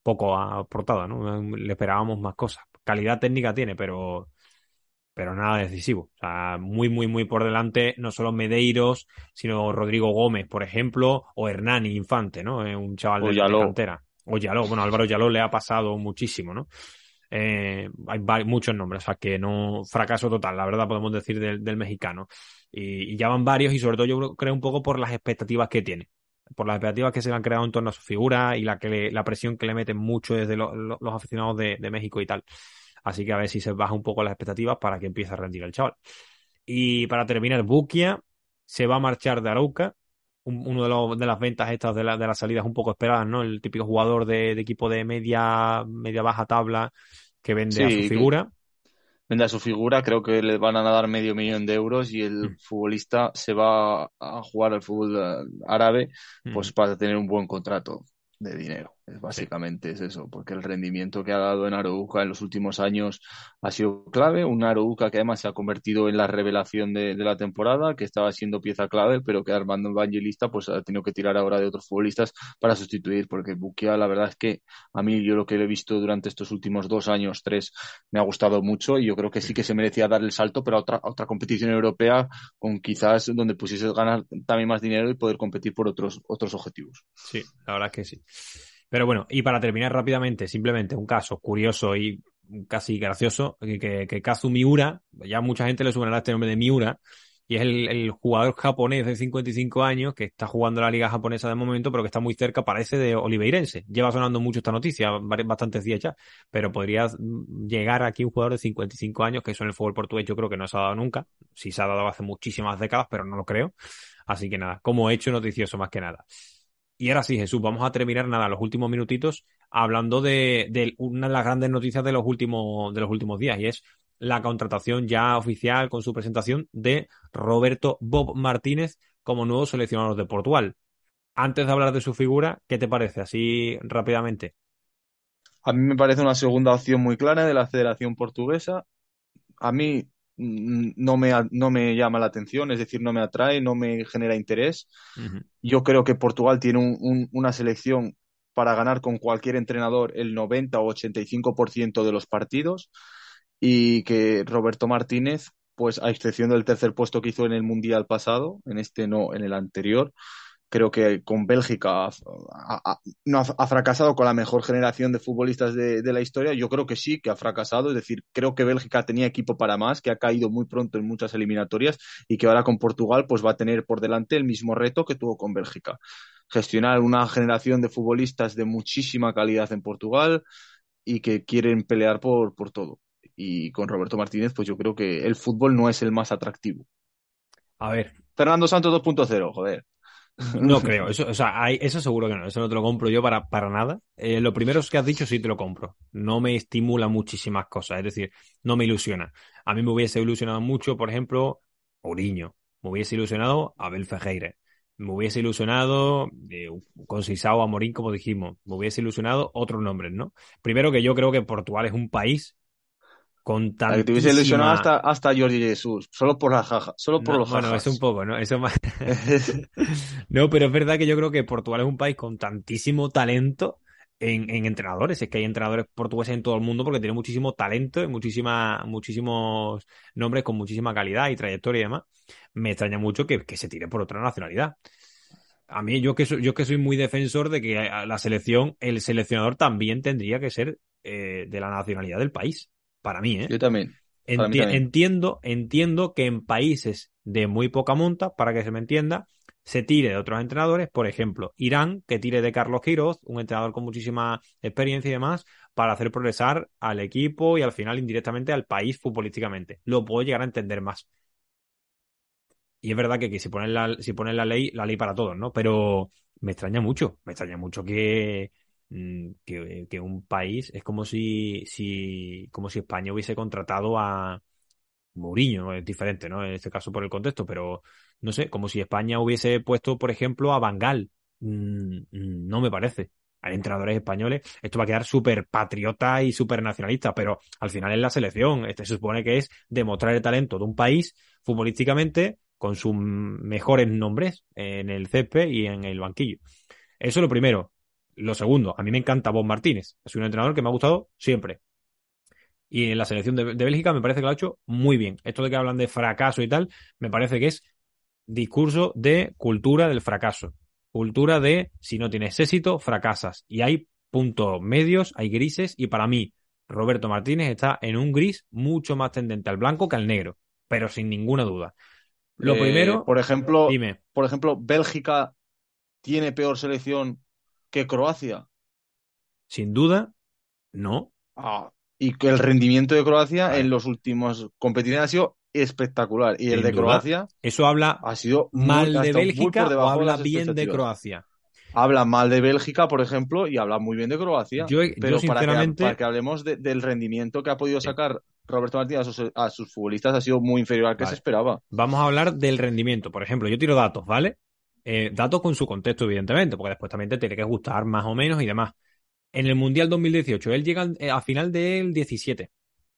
Poco aportada, ¿no? Le esperábamos más cosas. Calidad técnica tiene, pero, pero nada decisivo. O sea, muy, muy, muy por delante, no solo Medeiros, sino Rodrigo Gómez, por ejemplo, o Hernani Infante, ¿no? Un chaval de la cantera. O Yaló, bueno, Álvaro Yaló le ha pasado muchísimo, ¿no? Eh, hay muchos nombres, o sea que no, fracaso total, la verdad podemos decir del, mexicano. Y, ya van varios y sobre todo yo creo un poco por las expectativas que tiene, por las expectativas que se le han creado en torno a su figura y la, que la presión que le meten mucho desde los aficionados de, México y tal. Así que a ver si se baja un poco las expectativas para que empiece a rendir el chaval. Y para terminar, Bukia se va a marchar de Arauca uno de, de las ventas estas de, la, de las salidas un poco esperadas, ¿no? El típico jugador de, equipo de media, media baja tabla que vende a su figura. Vende a su figura, creo que le van a dar medio millón de euros y el mm. futbolista se va a jugar al fútbol eh, árabe pues mm. para tener un buen contrato de dinero. Básicamente es eso, porque el rendimiento que ha dado en Arouca en los últimos años ha sido clave. Un Arouca que además se ha convertido en la revelación de, la temporada, que estaba siendo pieza clave, pero que Armando Evangelista pues ha tenido que tirar ahora de otros futbolistas para sustituir, porque Bukia la verdad es que a mí yo lo que he visto durante estos últimos dos años, tres, me ha gustado mucho y yo creo que sí que se merecía dar el salto, pero a otra, otra competición europea con quizás donde pusiese ganar también más dinero y poder competir por otros, otros objetivos. Sí, la verdad que sí. Pero bueno, y para terminar rápidamente, simplemente un caso curioso y casi gracioso, que, que, Kazu Miura, ya mucha gente le suena este nombre de Miura, y es el, jugador japonés de 55 años que está jugando la liga japonesa de momento, pero que está muy cerca, parece, de Oliveirense. Lleva sonando mucho esta noticia, bastantes días ya, pero podría llegar aquí un jugador de 55 años, que eso en el fútbol portugués yo creo que no se ha dado nunca. Sí se ha dado hace muchísimas décadas, pero no lo creo. Así que nada, como hecho noticioso más que nada. Y ahora sí, Jesús, vamos a terminar nada, los últimos minutitos hablando de, una de las grandes noticias de los últimos, de los últimos días y es la contratación ya oficial con su presentación de Roberto Bob Martínez como nuevo seleccionador de Portugal. Antes de hablar de su figura, ¿qué te parece? Así rápidamente. A mí me parece una segunda opción muy clara de la Federación Portuguesa. A mí no me, no me llama la atención, es decir, no me atrae, no me genera interés. Yo creo que Portugal tiene una selección para ganar con cualquier entrenador el 90 o 85% de los partidos y que Roberto Martínez, pues a excepción del tercer puesto que hizo en el Mundial pasado, en este no, en el anterior, Creo que con Bélgica ha, no ha, fracasado con la mejor generación de futbolistas de, la historia. Yo creo que sí, que ha fracasado. Es decir, creo que Bélgica tenía equipo para más, que ha caído muy pronto en muchas eliminatorias y que ahora con Portugal pues va a tener por delante el mismo reto que tuvo con Bélgica. Gestionar una generación de futbolistas de muchísima calidad en Portugal y que quieren pelear por, por todo. Y con Roberto Martínez, pues yo creo que el fútbol no es el más atractivo. A ver. Fernando Santos 2.0, joder. No creo, eso, o sea, eso seguro que no, eso no te lo compro yo para, para nada. Eh, lo primero que has dicho sí te lo compro. No me estimula muchísimas cosas, es decir, no me ilusiona. A mí me hubiese ilusionado mucho, por ejemplo, Oriño. Me hubiese ilusionado Abel Fejeire. Me hubiese ilusionado eh, con Sisao Amorín, como dijimos. Me hubiese ilusionado otros nombres, ¿no? Primero que yo creo que Portugal es un país con tantísima... Que te hubiese ilusionado hasta, hasta Jordi Jesús, solo por la jaja, solo por los jajas. Bueno, es un poco, ¿no? Eso más... no, pero es verdad que yo creo que Portugal es un país con tantísimo talento en, en, entrenadores. Es que hay entrenadores portugueses en todo el mundo porque tiene muchísimo talento y muchísima, muchísimos nombres con muchísima calidad y trayectoria y demás. Me extraña mucho que, que se tire por otra nacionalidad. A mí, yo que, soy, yo que soy muy defensor de que la selección, el seleccionador también tendría que ser eh, de la nacionalidad del país para mí, ¿eh? Yo también. Entiendo, entiendo que en países de muy poca monta, para que se me entienda, se tire de otros entrenadores, por ejemplo, Irán, que tire de Carlos Quiroz, un entrenador con muchísima experiencia y demás, para hacer progresar al equipo y al final indirectamente al país futbolísticamente. Lo puedo llegar a entender más. Y es verdad que, si ponen la, si ponen la ley, la ley para todos, ¿no? Pero me extraña mucho, me extraña mucho que, Mm, que, un país es como si, si, como si España hubiese contratado a Mourinho, es diferente, ¿no? En este caso por el contexto, pero no sé, como si España hubiese puesto, por ejemplo, a Bangal. Mm, mm, no me parece. Hay entrenadores españoles, esto va a quedar súper patriota y súper nacionalista, pero al final es la selección. Este se supone que es demostrar el talento de un país futbolísticamente con sus mejores nombres en el césped y en el banquillo. Eso es lo primero. Lo segundo, a mí me encanta Bob Martínez. Es un entrenador que me ha gustado siempre. Y en la selección de, Bélgica me parece que lo ha hecho muy bien. Esto de que hablan de fracaso y tal, me parece que es discurso de cultura del fracaso. Cultura de si no tienes éxito, fracasas. Y hay puntos medios, hay grises, y para mí, Roberto Martínez está en un gris mucho más tendente al blanco que al negro, pero sin ninguna duda. Lo eh, primero, por ejemplo, dime. Por ejemplo, Bélgica tiene peor selección que Croacia. Sin duda, no. Ah, y que el rendimiento de Croacia en los últimos competiciones ha sido espectacular. Y el de Croacia. Eso habla ha sido mal de Bélgica o habla bien de Croacia. Habla mal de Bélgica, por ejemplo, y habla muy bien de Croacia. pero sinceramente... para, que, hablemos del rendimiento que ha podido sacar Roberto Martínez a sus, futbolistas, ha sido muy inferior al que se esperaba. Vamos a hablar del rendimiento. Por ejemplo, yo tiro datos, ¿vale? Eh, datos con su contexto, evidentemente, porque después también te tiene que gustar más o menos y demás. En el Mundial 2018, él llega eh, a final del 17,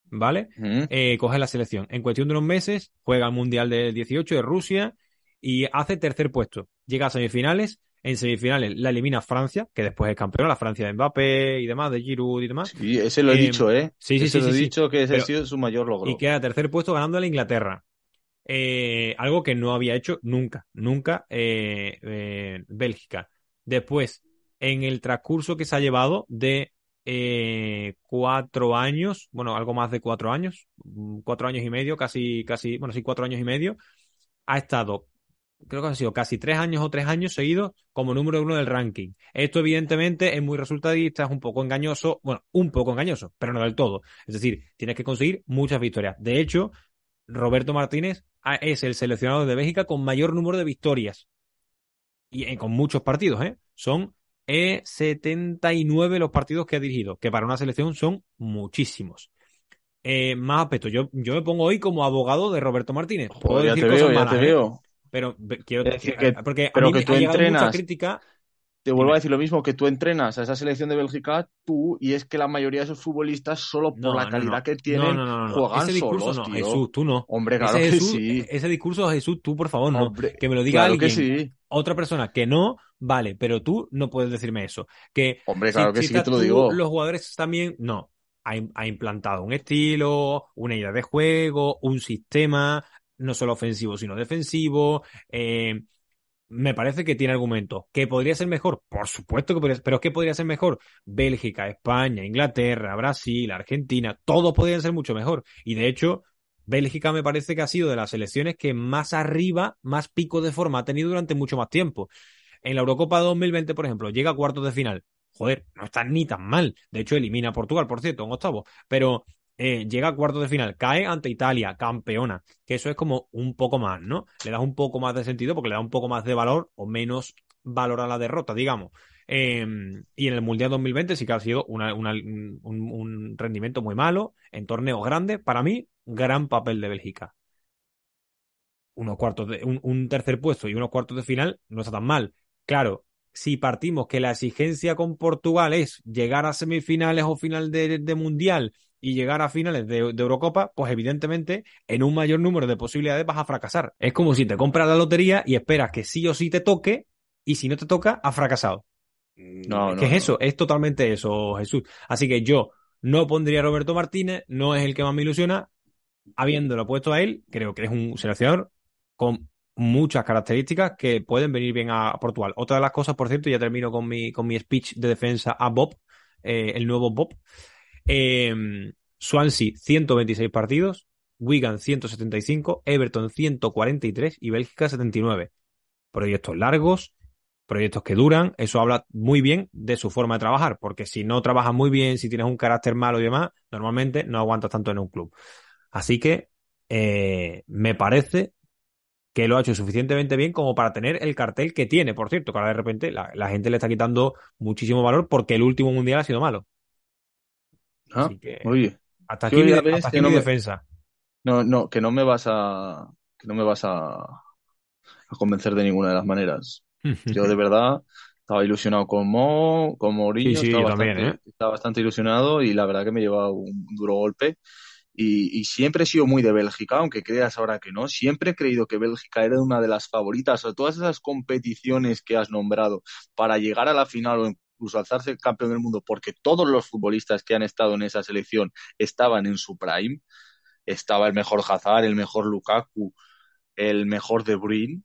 ¿vale? Eh, coge la selección. En cuestión de unos meses, juega el Mundial del 18 de Rusia y hace tercer puesto. Llega a semifinales. En semifinales la elimina Francia, que después es campeona, la Francia de Mbappé y demás, de Giroud y demás. Sí, ese lo he dicho, ¿eh? Sí, sí, sí. Lo he dicho que ese ha sido su mayor logro. Y queda tercer puesto ganando a la Inglaterra. Eh, algo que no había hecho nunca, nunca eh, eh, Bélgica. Después, en el transcurso que se ha llevado de cuatro años, bueno, algo más de cuatro años, mm, cuatro años y medio, casi, casi, bueno, sí, cuatro años y medio, ha estado, creo que ha sido casi tres años o tres años seguidos como número uno del ranking. Esto, evidentemente, es muy resultadista, es un poco engañoso, bueno, un poco engañoso, pero no del todo. Es decir, tienes que conseguir muchas victorias. De hecho, Roberto Martínez es el seleccionado de Bélgica con mayor número de victorias. Y eh, con muchos partidos, ¿eh? Son 79 los partidos que ha dirigido, que para una selección son muchísimos. Eh, más aspectos. Yo, yo me pongo hoy como abogado de Roberto Martínez. Puedo decir cosas malas, ¿eh? Pero quiero decir que, porque a mí que tú entrenas, mucha crítica te vuelvo a decir lo mismo, que tú entrenas a esa selección de Bélgica, tú, y es que la mayoría de esos futbolistas, solo por la calidad que tienen, juegan ese discurso solos, Jesús, tú no. Hombre, claro que sí. Ese discurso, Jesús, tú, por favor, no. que me lo diga alguien. Que sí. Otra persona que no, vale, pero tú no puedes decirme eso. Que Hombre, claro que sí, que te lo digo. Los jugadores también, no. Ha, ha implantado un estilo, una idea de juego, un sistema, no solo ofensivo, sino defensivo. Eh, me parece que tiene argumentos. ¿Que podría ser mejor? Por supuesto que podría ser, pero ¿qué podría ser mejor? Bélgica, España, Inglaterra, Brasil, Argentina, todos podrían ser mucho mejor. Y de hecho, Bélgica me parece que ha sido de las selecciones que más arriba, más pico de forma ha tenido durante mucho más tiempo. En la Eurocopa 2020, por ejemplo, llega a cuartos de final. Joder, no está ni tan mal. De hecho, elimina a Portugal, por cierto, en octavo. Pero eh, llega a cuartos de final, cae ante Italia, campeona, que eso es como un poco más, ¿no? Le da un poco más de sentido porque le da un poco más de valor o menos valor a la derrota, digamos. Em, y en el Mundial 2020 sí que ha sido un, rendimiento muy malo en torneos grandes. Para mí, gran papel de Bélgica. Unos cuartos de, un, tercer puesto y unos cuartos de final no está tan mal. Claro, si partimos que la exigencia con Portugal es llegar a semifinales o final de Mundial y llegar a finales de, Eurocopa, pues evidentemente en un mayor número de posibilidades vas a fracasar. Es como si te compras la lotería y esperas que sí o sí te toque y si no te toca, has fracasado. No, ¿Qué es eso? Es totalmente eso, Jesús. Así que yo no pondría a Roberto Martínez, no es el que más me ilusiona. Habiéndolo puesto a él, creo que es un seleccionador con muchas características que pueden venir bien a Portugal. Otra de las cosas, por cierto, ya termino con mi, con mi speech de defensa a Bob, eh, el nuevo Bob. Eh, Swansea 126 partidos, Wigan 175, Everton 143 y Bélgica 79. Proyectos largos, proyectos que duran, eso habla muy bien de su forma de trabajar, porque si no trabajas muy bien, si tienes un carácter malo y demás, normalmente no aguantas tanto en un club. Así que eh, me parece que lo ha hecho suficientemente bien como para tener el cartel que tiene. Por cierto, que ahora de repente la, la gente le está quitando muchísimo valor porque el último mundial ha sido malo. Ah, oye. Hasta aquí, mi, defensa. No, no, que no me vas a. que no me vas a, a convencer de ninguna de las maneras. Yo de verdad estaba ilusionado con Mo, con Mourinho, sí, estaba, bastante, ¿eh? estaba, bastante, ilusionado y la verdad que me lleva un duro golpe. Y, y, siempre he sido muy de Bélgica, aunque creas ahora que no. Siempre he creído que Bélgica era una de las favoritas a todas esas competiciones que has nombrado para llegar a la final o incluso alzarse campeón del mundo, porque todos los futbolistas que han estado en esa selección estaban en su prime. Estaba el mejor Hazard, el mejor Lukaku, el mejor De Bruyne,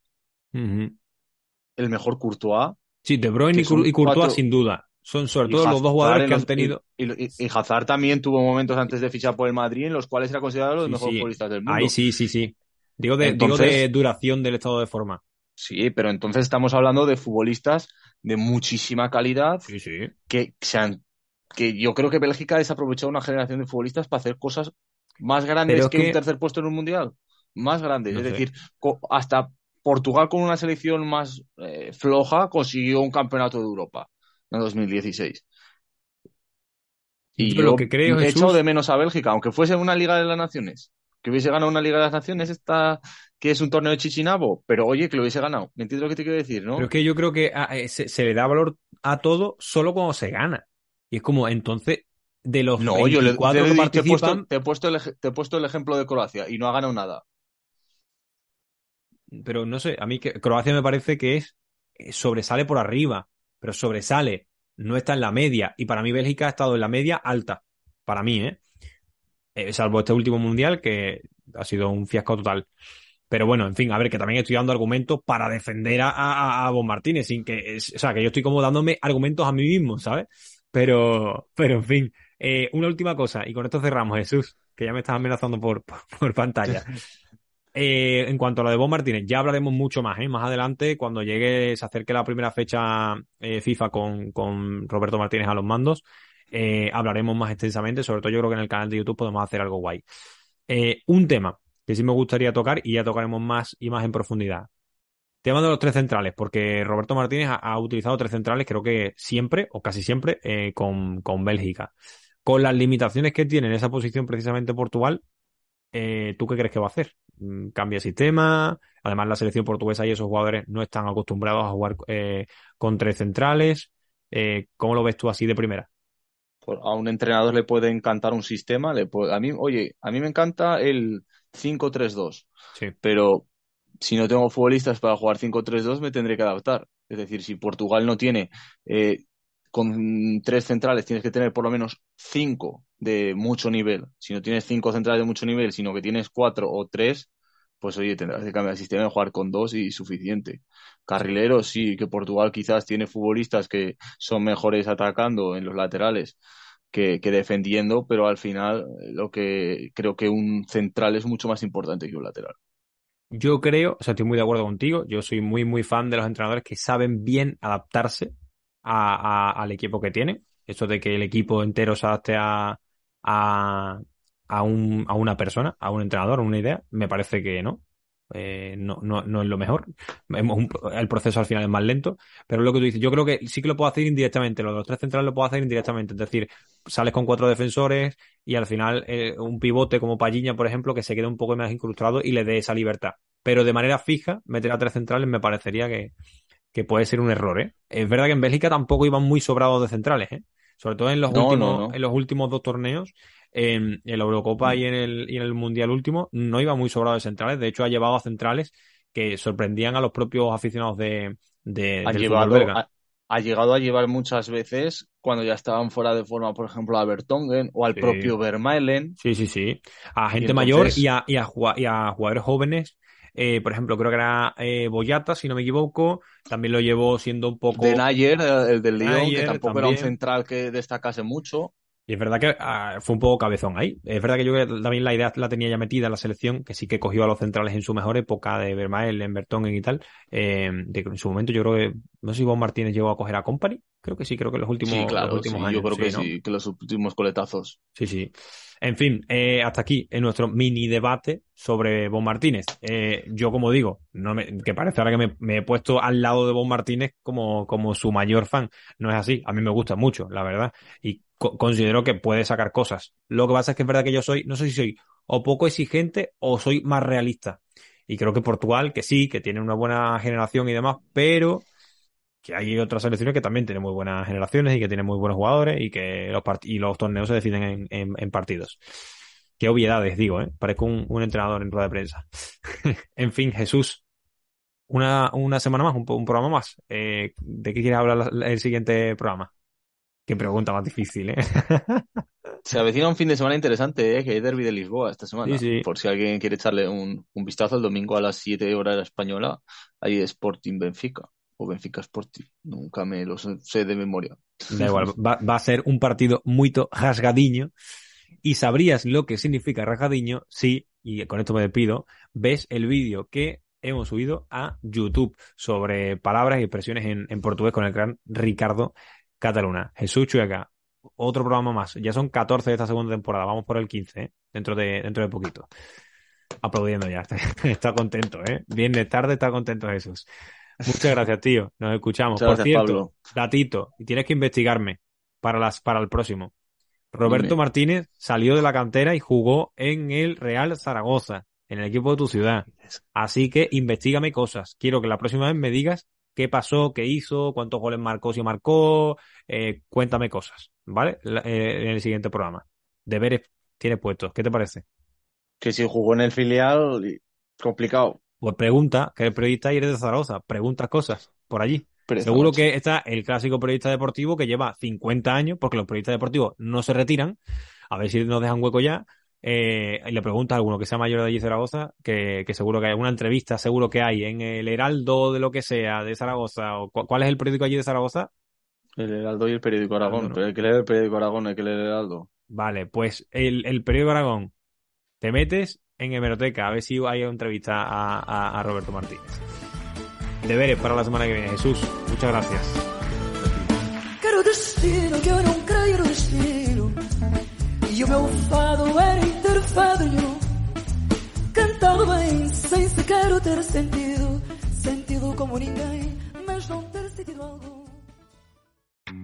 el mejor Courtois. Sí, De Bruyne y, Courtois sin duda. Son sobre todo los dos jugadores que han tenido. Y, Hazard también tuvo momentos antes de fichar por el Madrid en los cuales era considerado los mejores futbolistas del mundo. Ahí sí, sí, sí. Digo de, digo de duración del estado de forma. Sí, pero entonces estamos hablando de futbolistas de muchísima calidad que que yo creo que Bélgica ha desaprovechado una generación de futbolistas para hacer cosas más grandes que, un tercer puesto en un mundial, más grandes, es decir, hasta Portugal con una selección más eh, floja consiguió un campeonato de Europa en 2016. Y yo, lo que creo he hecho de menos a Bélgica, aunque fuese una Liga de las Naciones, que hubiese ganado una Liga de las Naciones esta que es un torneo de Chichinabo, pero oye, que lo hubiese ganado. ¿Me entiendes lo que te quiero decir, no? Pero es que yo creo que ah, eh, se, le da valor a todo solo cuando se gana. Y es como, entonces, de los no, yo le, que participan... Te he, puesto, el, te he puesto el ejemplo de Croacia y no ha ganado nada. Pero no sé, a mí que Croacia me parece que es eh, sobresale por arriba, pero sobresale, no está en la media. Y para mí Bélgica ha estado en la media alta. Para mí, ¿eh? eh salvo este último mundial que ha sido un fiasco total. Pero bueno, en fin, a ver, que también estoy dando argumentos para defender a, a, a Bon Martínez, sin que, o sea, que yo estoy como dándome argumentos a mí mismo, ¿sabes? Pero, pero en fin, eh, una última cosa, y con esto cerramos, Jesús, que ya me estás amenazando por, por, pantalla. Eh, en cuanto a lo de Bon Martínez, ya hablaremos mucho más, ¿eh? Más adelante, cuando llegue, se acerque la primera fecha eh, FIFA con, con Roberto Martínez a los mandos, eh, hablaremos más extensamente, sobre todo yo creo que en el canal de YouTube podemos hacer algo guay. Eh, un tema que sí me gustaría tocar y ya tocaremos más y más en profundidad. Tema de los tres centrales, porque Roberto Martínez ha, utilizado tres centrales, creo que siempre o casi siempre, eh, con, con, Bélgica. Con las limitaciones que tiene en esa posición precisamente Portugal, eh, ¿tú qué crees que va a hacer? Mm, ¿Cambia sistema? Además, la selección portuguesa y esos jugadores no están acostumbrados a jugar eh, con tres centrales. ¿Cómo lo ves tú así de primera? A un entrenador le puede encantar un sistema, le puede, a mí, oye, a mí me encanta el 5-3-2, sí. pero si no tengo futbolistas para jugar 5-3-2 me tendré que adaptar. Es decir, si Portugal no tiene eh, con tres centrales, tienes que tener por lo menos cinco de mucho nivel. Si no tienes cinco centrales de mucho nivel, sino que tienes cuatro o tres, pues oye, tendrás que cambiar el sistema y jugar con dos y suficiente. Carrileros, sí, que Portugal quizás tiene futbolistas que son mejores atacando en los laterales que, defendiendo, pero al final lo que creo que un central es mucho más importante que un lateral. Yo creo, o sea, estoy muy de acuerdo contigo. Yo soy muy, muy fan de los entrenadores que saben bien adaptarse a, al equipo que tienen. Eso de que el equipo entero se adapte a, a, a, un, a una persona, a un entrenador, a una idea, me parece que no. Eh, no, no, no es lo mejor. el proceso al final es más lento, pero lo que tú dices, yo creo que sí que lo puedo hacer indirectamente. Lo de los tres centrales lo puedo hacer indirectamente. Es decir, sales con cuatro defensores y al final eh, un pivote como Palliña, por ejemplo, que se quede un poco más incrustado y le dé esa libertad. Pero de manera fija, meter a tres centrales me parecería que, que puede ser un error. ¿eh? Es verdad que en Bélgica tampoco iban muy sobrados de centrales. ¿eh? sobre todo en los, últimos, En los últimos dos torneos, en, la Eurocopa y en, el, y en el Mundial último, no iba muy sobrado de centrales. De hecho, ha llevado a centrales que sorprendían a los propios aficionados de, de ha, llevado, ha, llegado a llevar muchas veces cuando ya estaban fuera de forma, por ejemplo, a Bertongen o al propio Vermaelen. Sí, sí, sí. A gente mayor y a, y a jugadores jóvenes eh, por ejemplo, creo que era eh, Boyata, si no me equivoco. También lo llevó siendo un poco. De Nayer, el del Lyon, que tampoco era un central que destacase mucho. Y es verdad que ah, fue un poco cabezón ahí. Es verdad que yo también la idea la tenía ya metida en la selección, que sí que cogió a los centrales en su mejor época de Vermael, en Bertongen y tal. Eh, de, en su momento yo creo que, no sé si Bon Martínez llegó a coger a Company. Creo que sí, creo que en los últimos, sí, claro, últimos años. Yo creo que sí, que los últimos coletazos. Sí, sí. En fin, eh, hasta aquí en nuestro mini debate sobre Bon Martínez. Eh, yo, como digo, no me, que parece ahora que me, he puesto al lado de Bon Martínez como, como su mayor fan. No es así. A mí me gusta mucho, la verdad. Y considero que puede sacar cosas. Lo que pasa es que es verdad que yo soy, no sé si soy o poco exigente o soy más realista. Y creo que Portugal, que sí, que tiene una buena generación y demás, pero que hay otras selecciones que también tienen muy buenas generaciones y que tienen muy buenos jugadores y que los, y los torneos se deciden en, en, partidos. Qué obviedades, digo, ¿eh? Parezco un, entrenador en rueda de prensa. en fin, Jesús, una, una semana más, un, un programa más. Eh, ¿De qué quieres hablar el siguiente programa? Qué pregunta más difícil, ¿eh? Se avecina un fin de semana interesante, ¿eh? Que hay Derby de Lisboa esta semana. Por si alguien quiere echarle un, un vistazo, el domingo a las 7 horas española hay Sporting Benfica o Benfica Sporting. Nunca me lo sé de memoria. Da igual, va, a ser un partido muy rasgadiño. Y sabrías lo que significa rasgadiño si, y con esto me despido, ves el vídeo que hemos subido a YouTube sobre palabras y expresiones en, en portugués con el gran Ricardo Cataluna. Jesús Chueca, otro programa más. Ya son 14 de esta segunda temporada. Vamos por el 15, ¿eh? dentro, de, dentro de poquito. Aplaudiendo ya. Está, contento, ¿eh? Bien de tarde, está contento Jesús. Muchas gracias, tío. Nos escuchamos. Por cierto, gatito, y tienes que investigarme para, las, para el próximo. Roberto Martínez salió de la cantera y jugó en el Real Zaragoza, en el equipo de tu ciudad. Así que investigame cosas. Quiero que la próxima vez me digas qué pasó, qué hizo, cuántos goles marcó, si marcó. Eh, cuéntame cosas, ¿vale? Eh, en el siguiente programa. Deberes tiene puestos. ¿Qué te parece? Que si jugó en el filial, complicado. Pues pregunta, que el periodista y eres de Zaragoza, pregunta cosas por allí. Seguro que está el clásico periodista deportivo que lleva 50 años, porque los periodistas deportivos no se retiran. A ver si nos dejan hueco ya. Eh, y le pregunta a alguno que sea mayor de allí Zaragoza, que, seguro que hay una entrevista, seguro que hay en el Heraldo de lo que sea, de Zaragoza. O, ¿Cuál es el periódico allí de Zaragoza? El Heraldo y el periódico Aragón. Pero hay que leer el periódico Aragón, hay que leer el Heraldo. Vale, pues el, el periódico Aragón. Te metes en hemeroteca, a ver si hay una entrevista a, a, Roberto Martínez. Deberes para la semana que viene. Jesús, muchas gracias. Quero destino que eu não creio no destino E o meu fado era interfado Cantado bem, sem sequer ter sentido Sentido como ninguém, mas não ter sentido algum